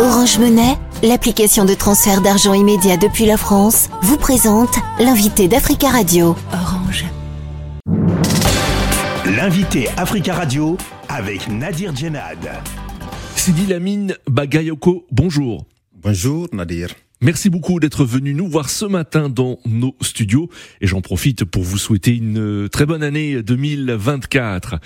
Orange Monnaie, l'application de transfert d'argent immédiat depuis la France, vous présente l'invité d'Africa Radio. Orange. L'invité Africa Radio avec Nadir Djenad. Sidi Lamine Bagayoko, bonjour. Bonjour Nadir. Merci beaucoup d'être venu nous voir ce matin dans nos studios et j'en profite pour vous souhaiter une très bonne année 2024.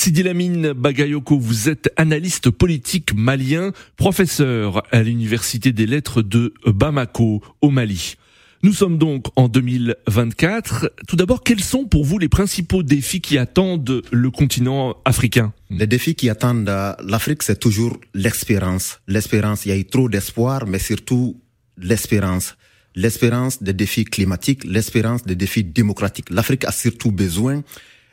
Sidi Lamine Bagayoko, vous êtes analyste politique malien, professeur à l'Université des Lettres de Bamako, au Mali. Nous sommes donc en 2024. Tout d'abord, quels sont pour vous les principaux défis qui attendent le continent africain? Les défis qui attendent l'Afrique, c'est toujours l'espérance. L'espérance, il y a eu trop d'espoir, mais surtout l'espérance. L'espérance des défis climatiques, l'espérance des défis démocratiques. L'Afrique a surtout besoin euh,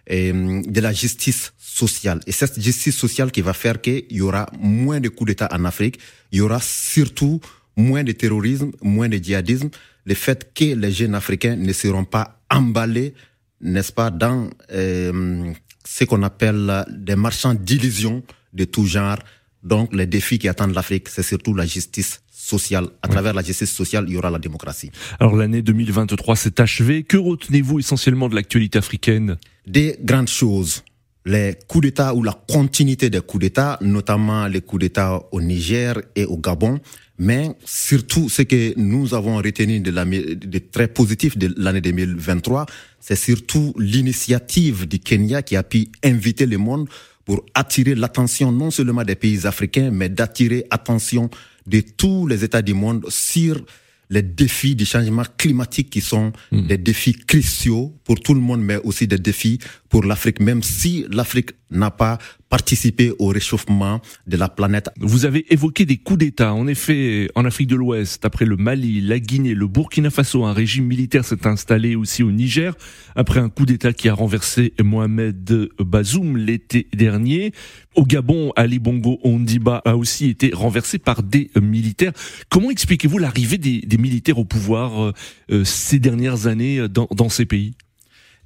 de la justice sociale. Et cette justice sociale qui va faire qu'il y aura moins de coups d'État en Afrique, il y aura surtout moins de terrorisme, moins de djihadisme, le fait que les jeunes africains ne seront pas emballés, n'est-ce pas, dans euh, ce qu'on appelle des marchands d'illusions de tout genre. Donc les défis qui attendent l'Afrique, c'est surtout la justice sociale. À travers la justice sociale, il y aura la démocratie. Alors l'année 2023 s'est achevée. Que retenez-vous essentiellement de l'actualité africaine? Des grandes choses. Les coups d'État ou la continuité des coups d'État, notamment les coups d'État au Niger et au Gabon, mais surtout ce que nous avons retenu de, la, de très positif de l'année 2023, c'est surtout l'initiative du Kenya qui a pu inviter le monde pour attirer l'attention non seulement des pays africains, mais d'attirer attention de tous les États du monde sur les défis du changement climatique qui sont hmm. des défis cruciaux pour tout le monde, mais aussi des défis pour l'Afrique, même si l'Afrique n'a pas participé au réchauffement de la planète. Vous avez évoqué des coups d'État. En effet, en Afrique de l'Ouest, après le Mali, la Guinée, le Burkina Faso, un régime militaire s'est installé aussi au Niger, après un coup d'État qui a renversé Mohamed Bazoum l'été dernier. Au Gabon, Ali Bongo Ondiba a aussi été renversé par des militaires. Comment expliquez-vous l'arrivée des, militaires au pouvoir euh, euh, ces dernières années dans, dans ces pays?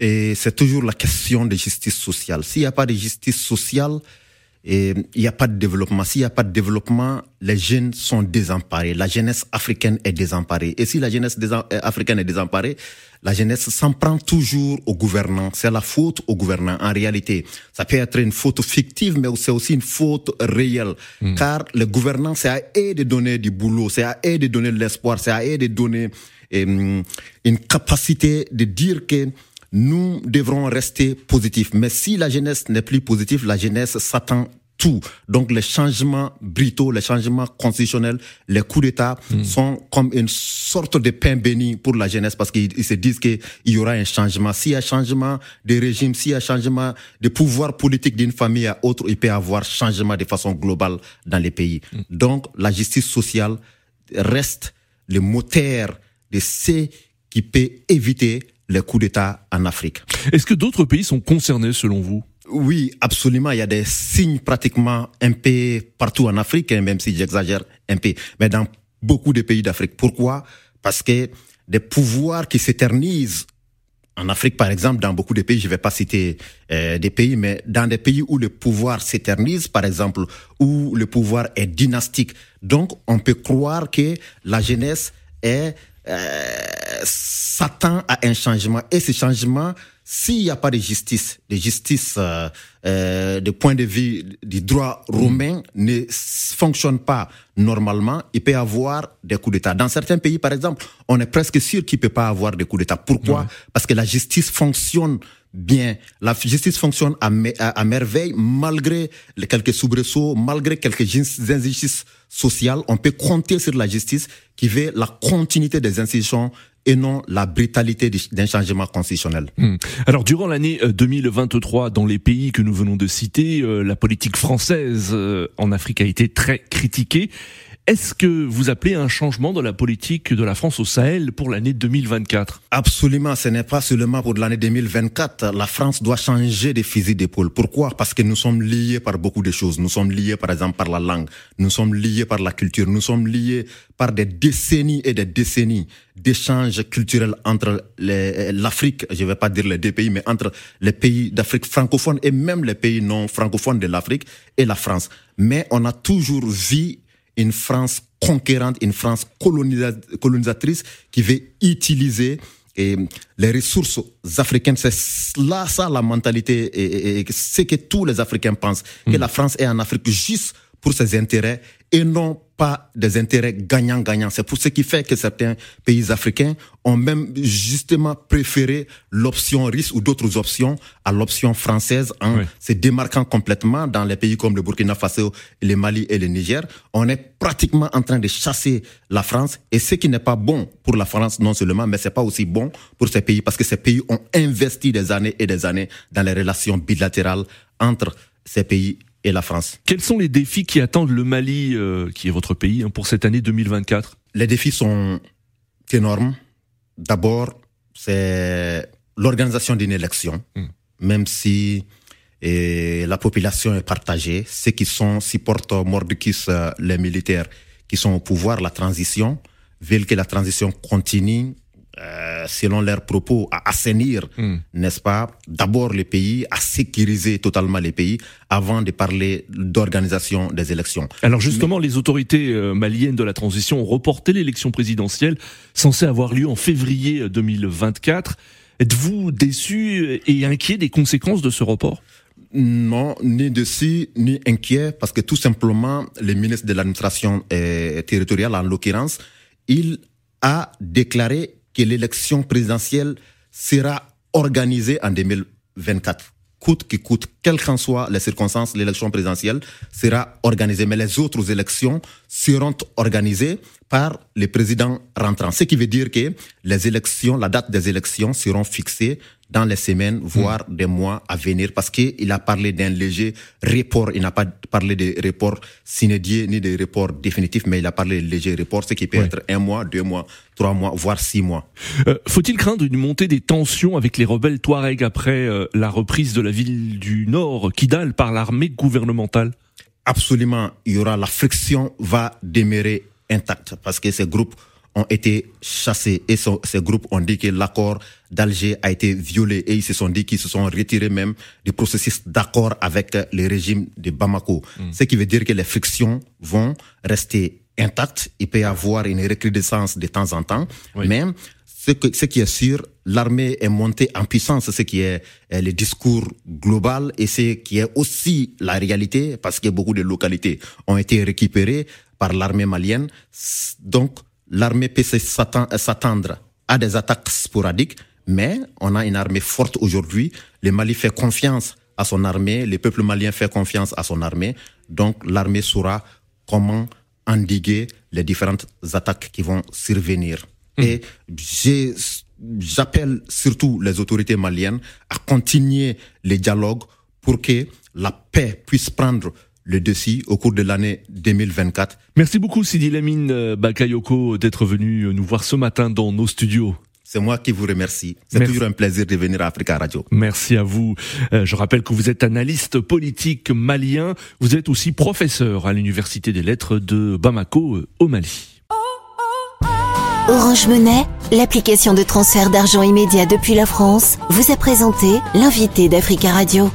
Et c'est toujours la question de justice sociale. S'il n'y a pas de justice sociale, et il n'y a pas de développement. S'il n'y a pas de développement, les jeunes sont désemparés. La jeunesse africaine est désemparée. Et si la jeunesse euh, africaine est désemparée, la jeunesse s'en prend toujours aux gouvernants. C'est la faute aux gouvernants. En réalité, ça peut être une faute fictive, mais c'est aussi une faute réelle. Hmm. Car le gouvernant, c'est à eux de donner du boulot, c'est à eux de donner de l'espoir, c'est à eux de donner euh, une capacité de dire que nous devrons rester positifs. Mais si la jeunesse n'est plus positive, la jeunesse s'attend tout. Donc les changements brutaux, les changements constitutionnels, les coups d'État hmm. sont comme une sorte de pain béni pour la jeunesse parce qu'ils se disent qu'il y aura un changement. S'il y a changement de régime, s'il y a changement de pouvoir politique d'une famille à autre, il peut y avoir changement de façon globale dans les pays. Hmm. Donc la justice sociale reste le moteur de ce qui peut éviter les coups d'État en Afrique. Est-ce que d'autres pays sont concernés selon vous? Oui, absolument. Il y a des signes pratiquement un peu partout en Afrique, hein, même si j'exagère un peu, mais dans beaucoup de pays d'Afrique. Pourquoi? Parce que des pouvoirs qui s'éternisent en Afrique, par exemple, dans beaucoup de pays, je ne vais pas citer euh, des pays, mais dans des pays où le pouvoir s'éternise, par exemple, où le pouvoir est dynastique. Donc, on peut croire que la jeunesse est euh, s'attend à un changement. Et ce changement, s'il n'y a pas de justice, de justice euh, euh, de point de vue du droit romain ne fonctionne pas normalement, il peut y avoir des coups d'État. Dans certains pays, par exemple, on est presque sûr qu'il peut pas avoir des coups d'État. Pourquoi? Parce que la justice fonctionne bien. La justice fonctionne à, merveille malgré quelques soubresauts, malgré quelques injustices sociales. On peut compter sur la justice qui veut la continuité des institutions et non la brutalité d'un changement constitutionnel. Hmm. Alors durant l'année 2023, euh, dans les pays que nous venons de citer, euh, la politique française euh, en Afrique a été très critiquée. Est-ce que vous appelez un changement dans la politique de la France au Sahel pour l'année 2024 Absolument, ce n'est pas seulement pour l'année 2024. La France doit changer de fusil d'épaule. Pourquoi? Parce que nous sommes liés par beaucoup de choses. Nous sommes liés par exemple par la langue, nous sommes liés par la culture, nous sommes liés par des décennies et des décennies d'échanges culturels entre l'Afrique, je ne vais pas dire les deux pays, mais entre les pays d'Afrique francophone et même les pays non francophones de l'Afrique et la France. Mais on a toujours vu une France conquérante, une France colonisatrice qui veut utiliser et les ressources africaines, c'est là ça la mentalité et, c'est que tous les Africains pensent que mm. la France est en Afrique juste pour ses intérêts et non pas des intérêts gagnants-gagnants. C'est pour ce qui fait que certains pays africains ont même justement préféré l'option russe ou d'autres options à l'option française en se démarquant complètement dans les pays comme le Burkina Faso, le Mali et le Niger. On est pratiquement en train de chasser la France et ce qui n'est pas bon pour la France non seulement, mais c'est pas aussi bon pour ces pays parce que ces pays ont investi des années et des années dans les relations bilatérales entre ces pays et la France. Quels sont les défis qui attendent le Mali, euh, qui est votre pays, hein, pour cette année 2024 Les défis sont énormes. D'abord, c'est l'organisation d'une élection, hmm. même si et la population est partagée. Ceux qui sont supportent mordicus euh, les militaires qui sont au pouvoir, la transition, veulent que la transition continue euh, selon leurs propos, à assainir, hmm. n'est-ce pas, d'abord les pays, à sécuriser totalement les pays avant de parler d'organisation des élections. Alors justement, les autorités euh, maliennes de la transition ont reporté l'élection présidentielle censée avoir lieu en février 2024. Êtes-vous déçu et inquiet des conséquences de ce report? Non, ni déçu, ni inquiet, parce que tout simplement, le ministre de l'administration euh, territoriale, en l'occurrence, il a déclaré que l'élection présidentielle sera organisée en 2024. Coûte que coûte, quelles qu'en soient les circonstances, l'élection présidentielle sera organisée. Mais les autres élections seront organisées par le président rentrant. Ce qui veut dire que les élections, la date des élections seront fixées dans les semaines, voire hmm. des mois à venir, parce qu'il a parlé d'un léger report. Il n'a pas parlé de report synédié ni de report définitif, mais il a parlé de léger report, ce qui peut être un mois, deux mois, trois mois, voire six mois. Euh, faut-il craindre une montée des tensions avec les rebelles Touareg après euh, la reprise de la ville du Nord, Kidal, par l'armée gouvernementale? Absolument, il y aura la friction va demeurer intacte parce que ces groupes ont été chassés et ces groupes ont dit que l'accord d'Alger a été violé et ils se sont dit qu'ils se sont retirés même du processus d'accord avec le régime de Bamako. Hmm. Ce qui veut dire que les frictions vont rester intactes. Il peut y avoir une recrudescence de temps en temps, mais ce, ce qui est sûr, l'armée est montée en puissance, ce qui est le discours global et ce qui est aussi la réalité, parce que beaucoup de localités ont été récupérées par l'armée malienne. Donc, l'armée peut s'attendre à des attaques sporadiques, mais on a une armée forte aujourd'hui. Le Mali fait confiance à son armée, le peuple malien fait confiance à son armée. Donc l'armée saura comment endiguer les différentes attaques qui vont survenir. Mmh. Et j'appelle surtout les autorités maliennes à continuer les dialogues pour que la paix puisse prendre le dessus au cours de l'année 2024. Merci beaucoup Sidi Lamine euh, Bakayoko d'être venu euh, nous voir ce matin dans nos studios. C'est moi qui vous remercie. C'est toujours un plaisir de venir à Africa Radio. Merci à vous. Euh, je rappelle que vous êtes analyste politique malien. Vous êtes aussi professeur à l'Université des Lettres de Bamako au Mali. Orange Monnaie, l'application de transfert d'argent immédiat depuis la France, vous a présenté l'invité d'Africa Radio.